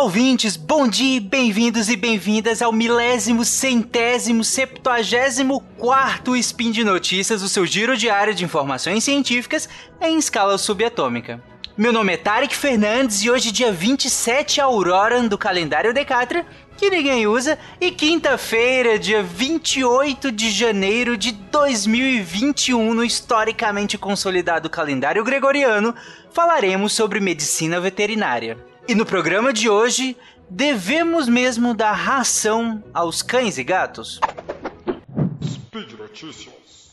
Olá, ouvintes, bom dia, bem-vindos e bem-vindas ao milésimo, centésimo, septuagésimo quarto Spin de Notícias, o seu giro diário de informações científicas em escala subatômica. Meu nome é Tarek Fernandes e hoje, dia 27 Aurora do calendário Decatra, que ninguém usa, e quinta-feira, dia 28 de janeiro de 2021, no historicamente consolidado calendário gregoriano, falaremos sobre medicina veterinária. E no programa de hoje, devemos mesmo dar ração aos cães e gatos? Speed Notícias.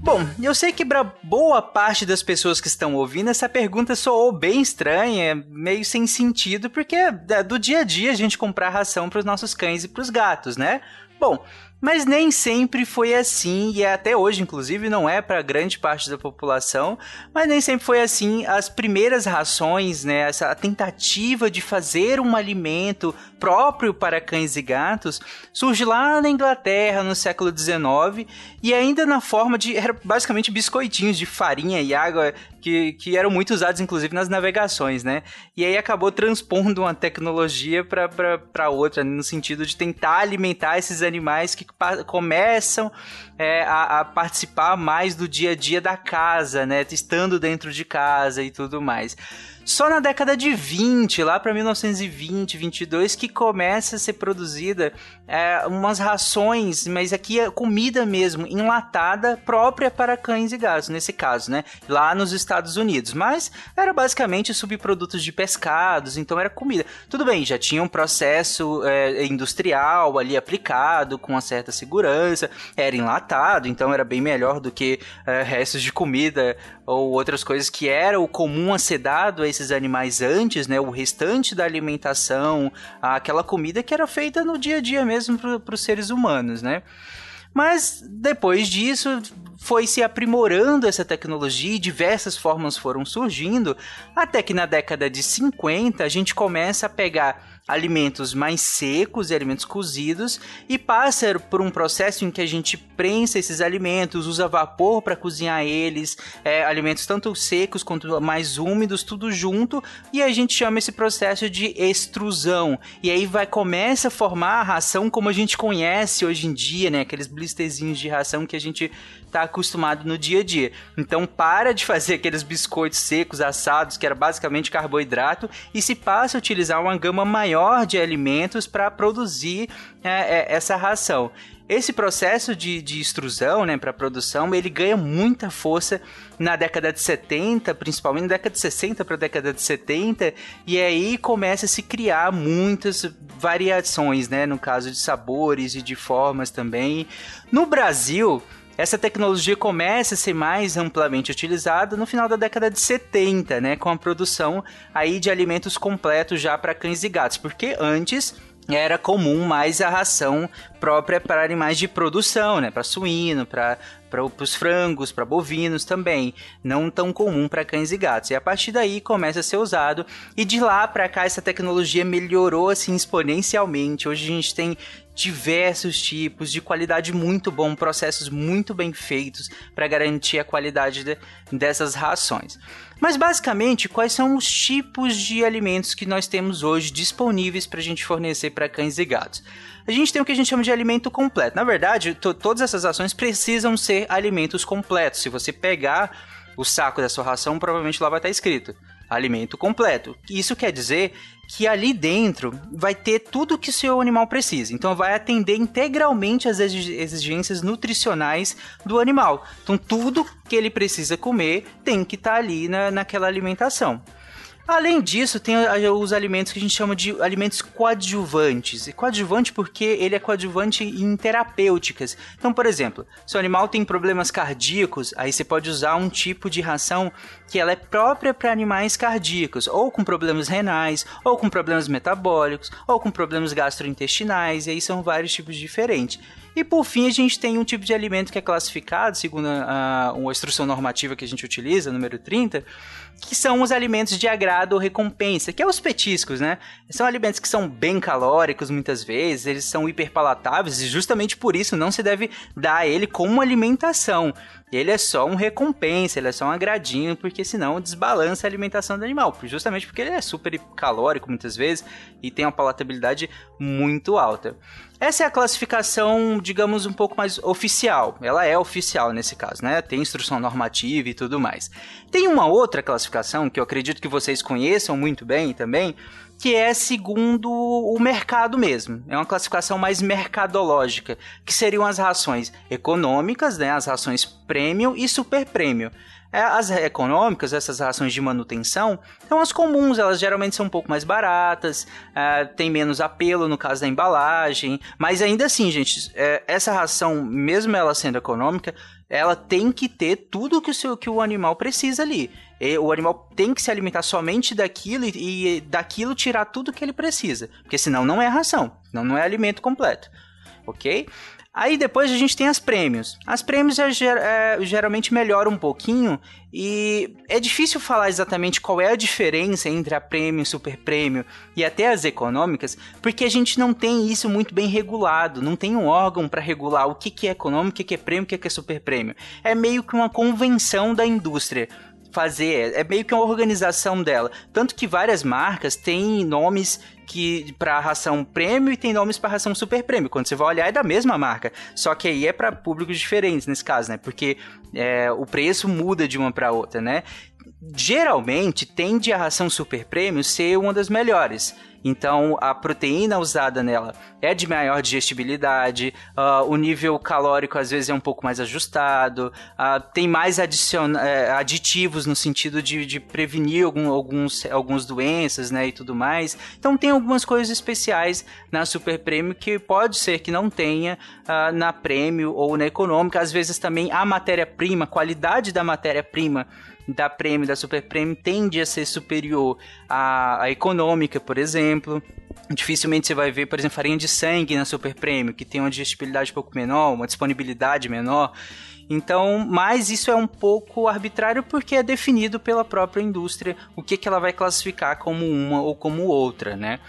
Bom, eu sei que para boa parte das pessoas que estão ouvindo, essa pergunta soou bem estranha, meio sem sentido, porque é do dia a dia a gente comprar ração para os nossos cães e para os gatos, né? Bom, mas nem sempre foi assim, e até hoje, inclusive, não é para grande parte da população, mas nem sempre foi assim. As primeiras rações, né, essa tentativa de fazer um alimento próprio para cães e gatos, surge lá na Inglaterra no século XIX e ainda na forma de era basicamente biscoitinhos de farinha e água que, que eram muito usados inclusive nas navegações, né? E aí acabou transpondo uma tecnologia para outra, no sentido de tentar alimentar esses animais que começam é, a, a, participar mais do dia a dia da casa, né? Estando dentro de casa e tudo mais. Só na década de 20, lá para 1920, 22, que começa a ser produzida é, umas rações, mas aqui é comida mesmo, enlatada, própria para cães e gatos, nesse caso, né? Lá nos Estados Unidos. Mas era basicamente subprodutos de pescados, então era comida. Tudo bem, já tinha um processo é, industrial ali aplicado, com uma certa segurança, era enlatado, então era bem melhor do que é, restos de comida ou outras coisas que era o comum a ser dado a esses animais antes, né? O restante da alimentação, aquela comida que era feita no dia a dia mesmo para os seres humanos, né? Mas depois disso foi se aprimorando essa tecnologia e diversas formas foram surgindo, até que na década de 50 a gente começa a pegar alimentos mais secos e alimentos cozidos e passa por um processo em que a gente prensa esses alimentos, usa vapor para cozinhar eles, é, alimentos tanto secos quanto mais úmidos, tudo junto, e a gente chama esse processo de extrusão. E aí vai começa a formar a ração como a gente conhece hoje em dia, né? Aqueles blisterzinhos de ração que a gente tá acostumado no dia a dia. Então para de fazer aqueles biscoitos secos assados, que era basicamente carboidrato, e se passa a utilizar uma gama maior de alimentos para produzir é, é, essa ração. Esse processo de, de extrusão, né, para produção, ele ganha muita força na década de 70, principalmente na década de 60 para a década de 70, e aí começa a se criar muitas variações, né, no caso de sabores e de formas também. No Brasil, essa tecnologia começa a ser mais amplamente utilizada no final da década de 70, né, com a produção aí de alimentos completos já para cães e gatos, porque antes era comum mais a ração própria para animais de produção, né? Para suíno, para os frangos, para bovinos também. Não tão comum para cães e gatos. E a partir daí começa a ser usado. E de lá para cá essa tecnologia melhorou assim exponencialmente. Hoje a gente tem diversos tipos de qualidade muito bom, processos muito bem feitos para garantir a qualidade de, dessas rações. Mas basicamente, quais são os tipos de alimentos que nós temos hoje disponíveis para a gente fornecer para cães e gatos? A gente tem o que a gente chama de alimento completo. Na verdade, todas essas ações precisam ser alimentos completos. Se você pegar o saco da sua ração, provavelmente lá vai estar escrito alimento completo. Isso quer dizer que ali dentro vai ter tudo que o seu animal precisa. Então vai atender integralmente as exigências nutricionais do animal. Então tudo que ele precisa comer tem que estar tá ali na, naquela alimentação. Além disso, tem os alimentos que a gente chama de alimentos coadjuvantes. E coadjuvante porque ele é coadjuvante em terapêuticas. Então, por exemplo, se o animal tem problemas cardíacos, aí você pode usar um tipo de ração que ela é própria para animais cardíacos, ou com problemas renais, ou com problemas metabólicos, ou com problemas gastrointestinais, e aí são vários tipos diferentes. E por fim, a gente tem um tipo de alimento que é classificado, segundo a, a instrução normativa que a gente utiliza, número 30, que são os alimentos de agrado ou recompensa, que é os petiscos, né? São alimentos que são bem calóricos muitas vezes, eles são hiperpalatáveis e justamente por isso não se deve dar a ele como alimentação. Ele é só um recompensa, ele é só um agradinho, porque senão desbalança a alimentação do animal, justamente porque ele é super calórico muitas vezes e tem uma palatabilidade muito alta. Essa é a classificação, digamos, um pouco mais oficial. Ela é oficial nesse caso, né? Tem instrução normativa e tudo mais. Tem uma outra classificação que eu acredito que vocês conheçam muito bem também, que é segundo o mercado mesmo. É uma classificação mais mercadológica, que seriam as rações econômicas, né, as rações premium e super premium. É, as econômicas, essas rações de manutenção, são as comuns, elas geralmente são um pouco mais baratas, é, tem menos apelo no caso da embalagem, mas ainda assim, gente, é, essa ração, mesmo ela sendo econômica, ela tem que ter tudo que o, seu, que o animal precisa ali. E o animal tem que se alimentar somente daquilo e, e daquilo tirar tudo que ele precisa, porque senão não é ração, senão não é alimento completo, ok? Aí depois a gente tem as prêmios. As prêmios é, é, geralmente melhoram um pouquinho e é difícil falar exatamente qual é a diferença entre a prêmio, super prêmio e até as econômicas, porque a gente não tem isso muito bem regulado, não tem um órgão para regular o que, que é econômico, o que, que é prêmio, o que, que é super prêmio. É meio que uma convenção da indústria fazer, é meio que uma organização dela. Tanto que várias marcas têm nomes que para ração prêmio e tem nomes para ração super prêmio. Quando você vai olhar é da mesma marca, só que aí é para públicos diferentes nesse caso, né? Porque é, o preço muda de uma para outra, né? Geralmente tende a ração super prêmio ser uma das melhores. Então, a proteína usada nela é de maior digestibilidade, uh, o nível calórico às vezes é um pouco mais ajustado, uh, tem mais adicion... Eh, aditivos no sentido de, de prevenir algum, alguns, algumas doenças né, e tudo mais. Então, tem algumas coisas especiais na Super Prêmio que pode ser que não tenha uh, na Prêmio ou na Econômica. Às vezes também a matéria-prima, a qualidade da matéria-prima da Prêmio, da Super Prêmio, tende a ser superior à, à econômica, por exemplo. Dificilmente você vai ver, por exemplo, farinha de sangue na Super Prêmio, que tem uma digestibilidade um pouco menor, uma disponibilidade menor. Então, mas isso é um pouco arbitrário porque é definido pela própria indústria o que, que ela vai classificar como uma ou como outra, né?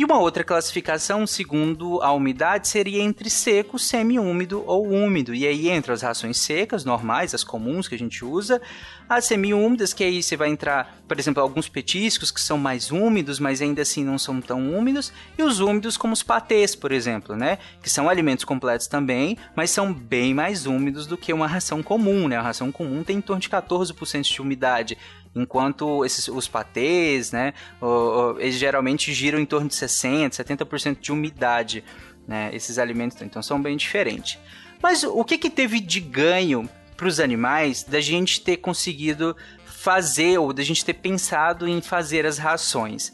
E uma outra classificação, segundo a umidade, seria entre seco, semi-úmido ou úmido. E aí entra as rações secas, normais, as comuns que a gente usa, as semi-úmidas, que aí você vai entrar, por exemplo, alguns petiscos que são mais úmidos, mas ainda assim não são tão úmidos, e os úmidos como os patês, por exemplo, né? Que são alimentos completos também, mas são bem mais úmidos do que uma ração comum, né? A ração comum tem em torno de 14% de umidade. Enquanto esses, os patês, né, eles geralmente giram em torno de 60%, 70% de umidade, né, esses alimentos, então são bem diferentes. Mas o que, que teve de ganho para os animais da gente ter conseguido fazer, ou da gente ter pensado em fazer as rações?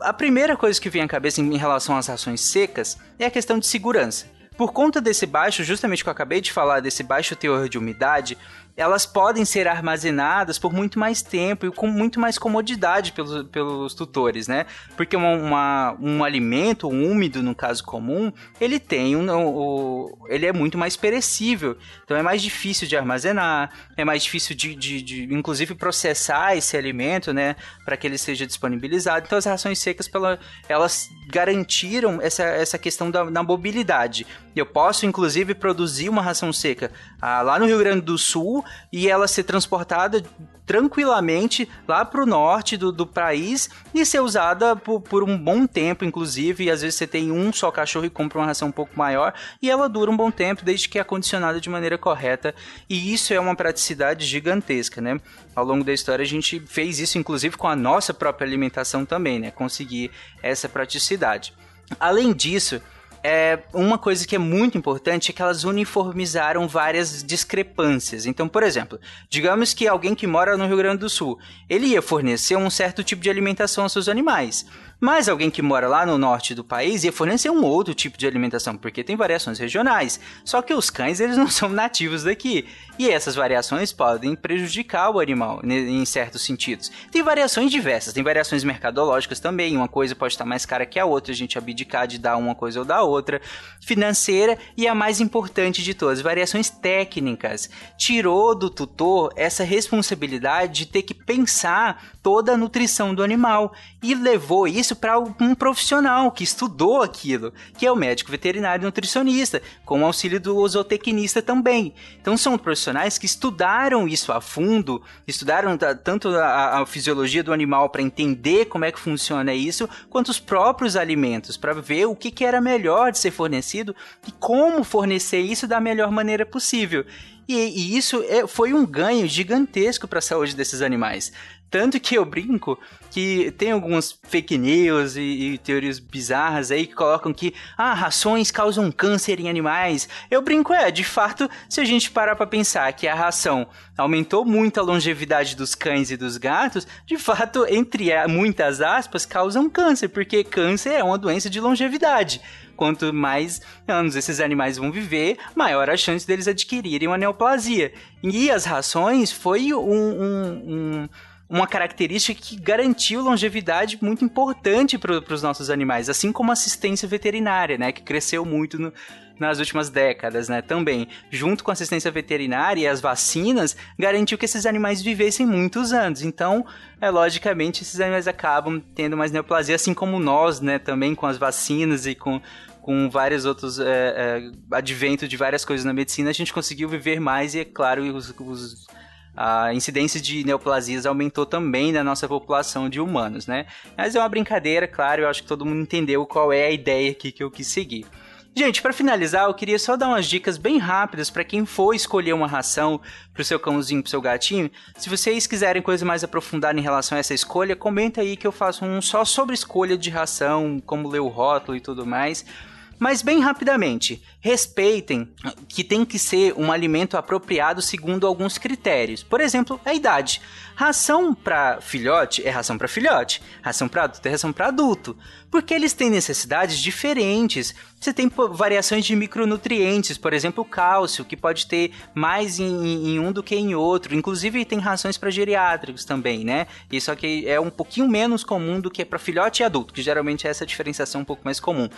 A primeira coisa que vem à cabeça em relação às rações secas é a questão de segurança. Por conta desse baixo, justamente que eu acabei de falar, desse baixo teor de umidade, elas podem ser armazenadas por muito mais tempo e com muito mais comodidade pelos, pelos tutores, né? Porque uma, uma, um alimento úmido, no caso comum, ele tem um, um, ele é muito mais perecível, então é mais difícil de armazenar, é mais difícil de, de, de inclusive processar esse alimento, né? Para que ele seja disponibilizado. Então as rações secas, pela, elas garantiram essa, essa questão da, da mobilidade. Eu posso, inclusive, produzir uma ração seca ah, lá no Rio Grande do Sul e ela ser transportada tranquilamente lá para o norte do, do país e ser usada por, por, um bom tempo, inclusive. E às vezes você tem um só cachorro e compra uma ração um pouco maior e ela dura um bom tempo desde que é acondicionada de maneira correta. E isso é uma praticidade gigantesca, né? Ao longo da história a gente fez isso, inclusive, com a nossa própria alimentação também, né? Conseguir essa praticidade. Além disso, é, uma coisa que é muito importante é que elas uniformizaram várias discrepâncias. Então, por exemplo, digamos que alguém que mora no Rio Grande do Sul, ele ia fornecer um certo tipo de alimentação aos seus animais. Mas alguém que mora lá no norte do país ia fornecer um outro tipo de alimentação, porque tem variações regionais. Só que os cães, eles não são nativos daqui. E essas variações podem prejudicar o animal em certos sentidos. Tem variações diversas, tem variações mercadológicas também. Uma coisa pode estar mais cara que a outra, a gente abdicar de dar uma coisa ou da outra. Financeira e a mais importante de todas, variações técnicas. Tirou do tutor essa responsabilidade de ter que pensar toda a nutrição do animal e levou isso para um profissional que estudou aquilo, que é o médico veterinário nutricionista, com o auxílio do zootecnista também. Então são profissionais que estudaram isso a fundo, estudaram tanto a, a fisiologia do animal para entender como é que funciona isso, quanto os próprios alimentos para ver o que, que era melhor de ser fornecido e como fornecer isso da melhor maneira possível. E, e isso é, foi um ganho gigantesco para a saúde desses animais. Tanto que eu brinco que tem algumas fake news e, e, teorias bizarras aí que colocam que ah, rações causam câncer em animais. Eu brinco, é, de fato, se a gente parar para pensar que a ração aumentou muito a longevidade dos cães e dos gatos, de fato, entre muitas aspas, causam câncer, porque câncer é uma doença de longevidade quanto mais anos esses animais vão viver, maior a chance deles adquirirem uma neoplasia. E as rações foi um, um, um uma característica que garantiu longevidade muito importante para os nossos animais, assim como assistência veterinária, né, que cresceu muito no, nas últimas décadas, né, também. Junto com a assistência veterinária e as vacinas, garantiu que esses animais vivessem muitos anos. Então, é, logicamente, esses animais acabam tendo mais neoplasia, assim como nós, né, também com as vacinas e com com vários outros é, é, adventos de várias coisas na medicina, a gente conseguiu viver mais e, é claro, os, os a incidência de neoplasias aumentou também na nossa população de humanos, né? Mas é uma brincadeira, claro, eu acho que todo mundo entendeu qual é a ideia aqui que eu quis seguir. Gente, para finalizar, eu queria só dar umas dicas bem rápidas para quem for escolher uma ração para o seu cãozinho, para o seu gatinho. Se vocês quiserem coisa mais aprofundada em relação a essa escolha, comenta aí que eu faço um só sobre escolha de ração, como ler o rótulo e tudo mais. Mas bem rapidamente, respeitem que tem que ser um alimento apropriado segundo alguns critérios. Por exemplo, a idade. Ração para filhote é ração para filhote, ração para adulto é ração para adulto, porque eles têm necessidades diferentes. Você tem variações de micronutrientes, por exemplo, cálcio, que pode ter mais em, em um do que em outro. Inclusive tem rações para geriátricos também, né? Isso aqui é um pouquinho menos comum do que para filhote e adulto, que geralmente é essa diferenciação um pouco mais comum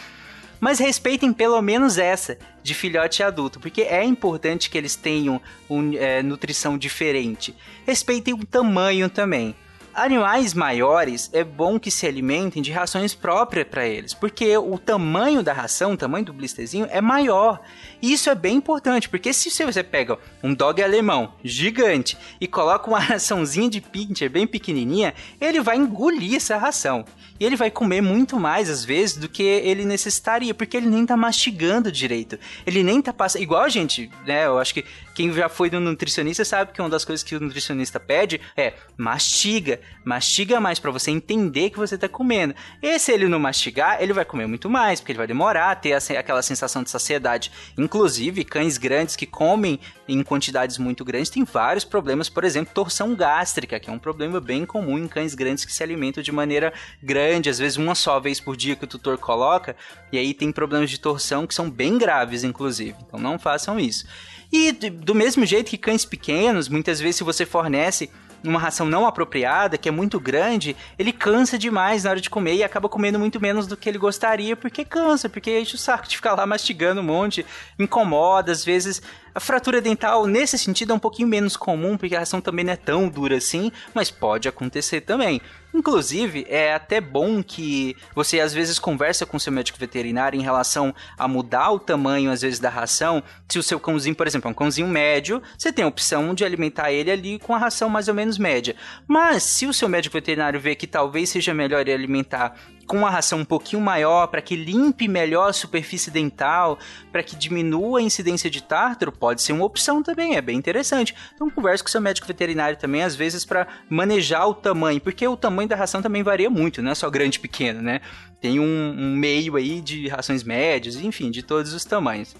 mas respeitem pelo menos essa de filhote e adulto, porque é importante que eles tenham um, é, nutrição diferente. Respeitem o tamanho também. Animais maiores é bom que se alimentem de rações próprias para eles, porque o tamanho da ração, o tamanho do blisterzinho é maior. E isso é bem importante, porque se você pega um dog alemão gigante e coloca uma raçãozinha de pincher bem pequenininha, ele vai engolir essa ração. E ele vai comer muito mais às vezes do que ele necessitaria, porque ele nem tá mastigando direito. Ele nem tá passando. Igual a gente, né? Eu acho que quem já foi no nutricionista sabe que uma das coisas que o nutricionista pede é mastiga, mastiga mais para você entender que você tá comendo. E se ele não mastigar, ele vai comer muito mais, porque ele vai demorar a ter aquela sensação de saciedade. Inclusive, cães grandes que comem em quantidades muito grandes têm vários problemas, por exemplo, torção gástrica, que é um problema bem comum em cães grandes que se alimentam de maneira grande às vezes uma só vez por dia que o tutor coloca, e aí tem problemas de torção que são bem graves, inclusive. Então não façam isso. E do mesmo jeito que cães pequenos, muitas vezes se você fornece uma ração não apropriada, que é muito grande, ele cansa demais na hora de comer e acaba comendo muito menos do que ele gostaria, porque cansa, porque enche o saco de ficar lá mastigando um monte, incomoda, às vezes a fratura dental, nesse sentido, é um pouquinho menos comum, porque a ração também não é tão dura assim, mas pode acontecer também. Inclusive, é até bom que você às vezes conversa com seu médico veterinário em relação a mudar o tamanho, às vezes, da ração. Se o seu cãozinho, por exemplo, é um cãozinho médio, você tem a opção de alimentar ele ali com a ração mais ou menos média. Mas se o seu médico veterinário vê que talvez seja melhor ele alimentar com uma ração um pouquinho maior para que limpe melhor a superfície dental, para que diminua a incidência de tártaro, pode ser uma opção também, é bem interessante. Então converse com seu médico veterinário também, às vezes, para manejar o tamanho, porque o tamanho da ração também varia muito, não é só grande e pequeno, né? Tem um, um meio aí de rações médias, enfim, de todos os tamanhos.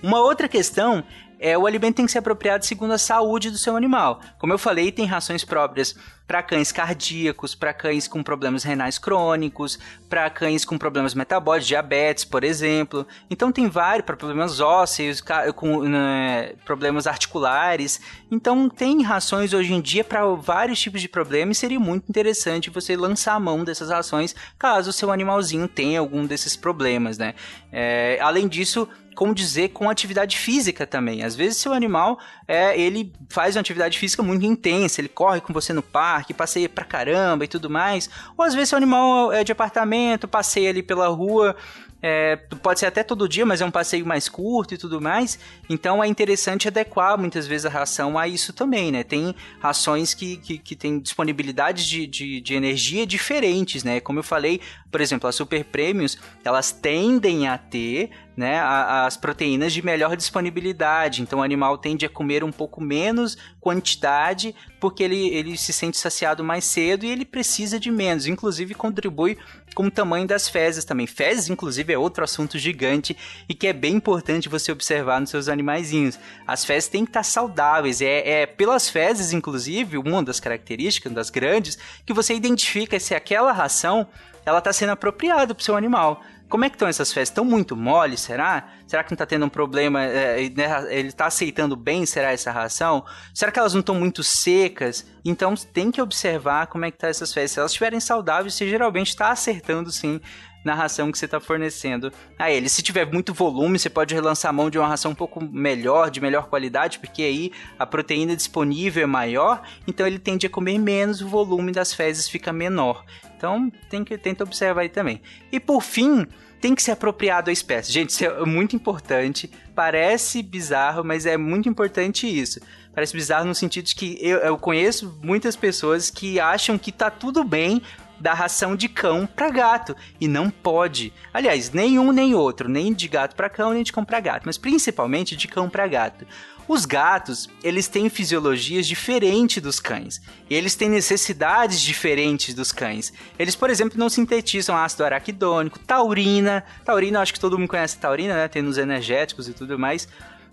Uma outra questão é, o alimento tem que ser apropriado segundo a saúde do seu animal. Como eu falei, tem rações próprias para cães cardíacos, para cães com problemas renais crônicos, para cães com problemas metabólicos, diabetes, por exemplo. Então tem vários para problemas ósseos, com né, problemas articulares. Então tem rações hoje em dia para vários tipos de problemas e seria muito interessante você lançar a mão dessas rações caso o seu animalzinho tenha algum desses problemas, né? É, além disso, como dizer, com atividade física também. Às vezes seu animal, é, ele faz uma atividade física muito intensa, ele corre com você no parque, passeia pra caramba e tudo mais. Ou às vezes seu animal é de apartamento, passeia ali pela rua é, pode ser até todo dia, mas é um passeio mais curto e tudo mais. Então é interessante adequar muitas vezes a ração a isso também, né? Tem rações que, que, que têm disponibilidades de, de, de, energia diferentes, né? Como eu falei, por exemplo, as super prêmios, elas tendem a ter né, as proteínas de melhor disponibilidade. Então o animal tende a comer um pouco menos quantidade porque ele, ele se sente saciado mais cedo e ele precisa de menos. Inclusive contribui com o tamanho das fezes também. Fezes, inclusive, é outro assunto gigante e que é bem importante você observar nos seus animaizinhos. As fezes têm que estar saudáveis. É, é pelas fezes, inclusive, uma das características, das grandes, que você identifica se aquela ração ela está sendo apropriada para o seu animal. Como é que estão essas fezes? Estão muito moles, será? Será que não está tendo um problema? É, né, ele está aceitando bem, será, essa ração? Será que elas não estão muito secas? Então tem que observar como é que tá essas fezes. Se elas estiverem saudáveis, você geralmente está acertando sim na ração que você está fornecendo a ele. Se tiver muito volume, você pode relançar a mão de uma ração um pouco melhor, de melhor qualidade, porque aí a proteína disponível é maior, então ele tende a comer menos, o volume das fezes fica menor. Então tem que tenta observar aí também. E por fim, tem que ser apropriado à espécie. Gente, isso é muito importante. Parece bizarro, mas é muito importante isso. Parece bizarro no sentido de que eu, eu conheço muitas pessoas que acham que tá tudo bem dar ração de cão para gato e não pode. Aliás, nenhum nem outro, nem de gato para cão, nem de cão para gato, mas principalmente de cão para gato. Os gatos, eles têm fisiologias diferentes dos cães. E eles têm necessidades diferentes dos cães. Eles, por exemplo, não sintetizam ácido araquidônico, taurina. Taurina, acho que todo mundo conhece taurina, né? Tem nos energéticos e tudo mais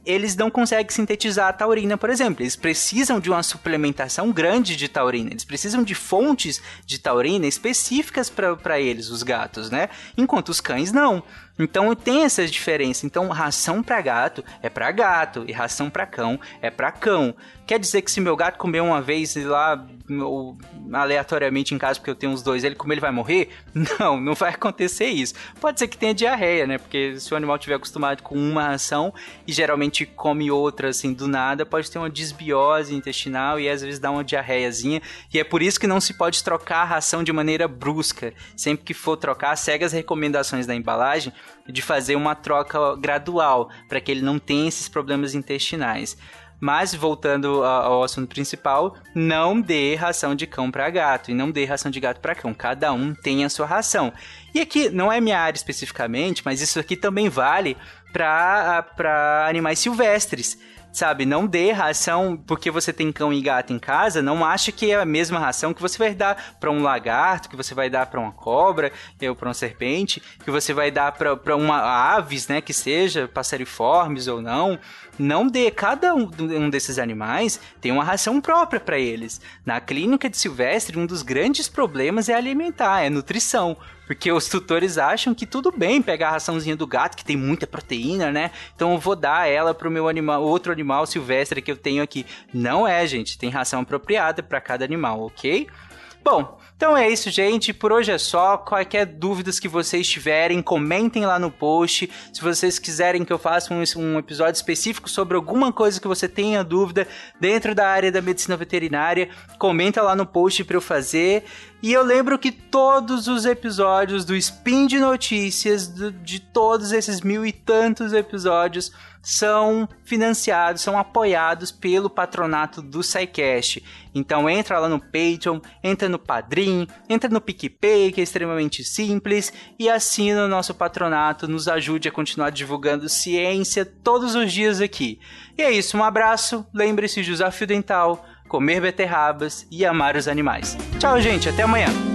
eles não conseguem sintetizar a taurina, por exemplo. Eles precisam de uma suplementação grande de taurina. Eles precisam de fontes de taurina específicas para eles, os gatos, né? Enquanto os cães não. Então tem essas diferenças. Então ração para gato é para gato e ração para cão é para cão. Quer dizer que se meu gato comer uma vez lá ou, aleatoriamente em casa porque eu tenho os dois, ele comer ele vai morrer? Não, não vai acontecer isso. Pode ser que tenha diarreia, né? Porque se o animal tiver acostumado com uma ração e geralmente come outra assim do nada, pode ter uma desbiose intestinal e às vezes dá uma diarreiazinha. E é por isso que não se pode trocar a ração de maneira brusca. Sempre que for trocar, segue as recomendações da embalagem de fazer uma troca gradual para que ele não tenha esses problemas intestinais. Mas voltando ao assunto principal, não dê ração de cão para gato e não dê ração de gato para cão. Cada um tem a sua ração. E aqui não é minha área especificamente, mas isso aqui também vale para animais silvestres sabe? Não dê ração porque você tem cão e gato em casa, não acha que é a mesma ração que você vai dar para um lagarto, que você vai dar para uma cobra, ou para uma serpente, que você vai dar para uma aves, né, que seja passeriformes ou não. Não dê cada um, um desses animais tem uma ração própria para eles. Na clínica de silvestre, um dos grandes problemas é alimentar, é nutrição. Porque os tutores acham que tudo bem pegar a raçãozinha do gato, que tem muita proteína, né? Então eu vou dar ela pro meu animal, outro animal silvestre que eu tenho aqui. Não é, gente. Tem ração apropriada para cada animal, ok? Bom, então é isso, gente. Por hoje é só. Qualquer dúvidas que vocês tiverem, comentem lá no post. Se vocês quiserem que eu faça um, um, episódio específico sobre alguma coisa que você tenha dúvida dentro da área da medicina veterinária, comenta lá no post para eu fazer. E eu lembro que todos os episódios do Spin de Notícias, do, de todos esses mil e tantos episódios, são financiados, são apoiados pelo patronato do SciCast. Então entra lá no Patreon, entra no Padrim, entra no PicPay, que é extremamente simples, e assina o nosso patronato, nos ajude a continuar divulgando ciência todos os dias aqui. E é isso, um abraço, lembre-se de usar fio dental, comer beterrabas e amar os animais. Tchau, gente, até amanhã!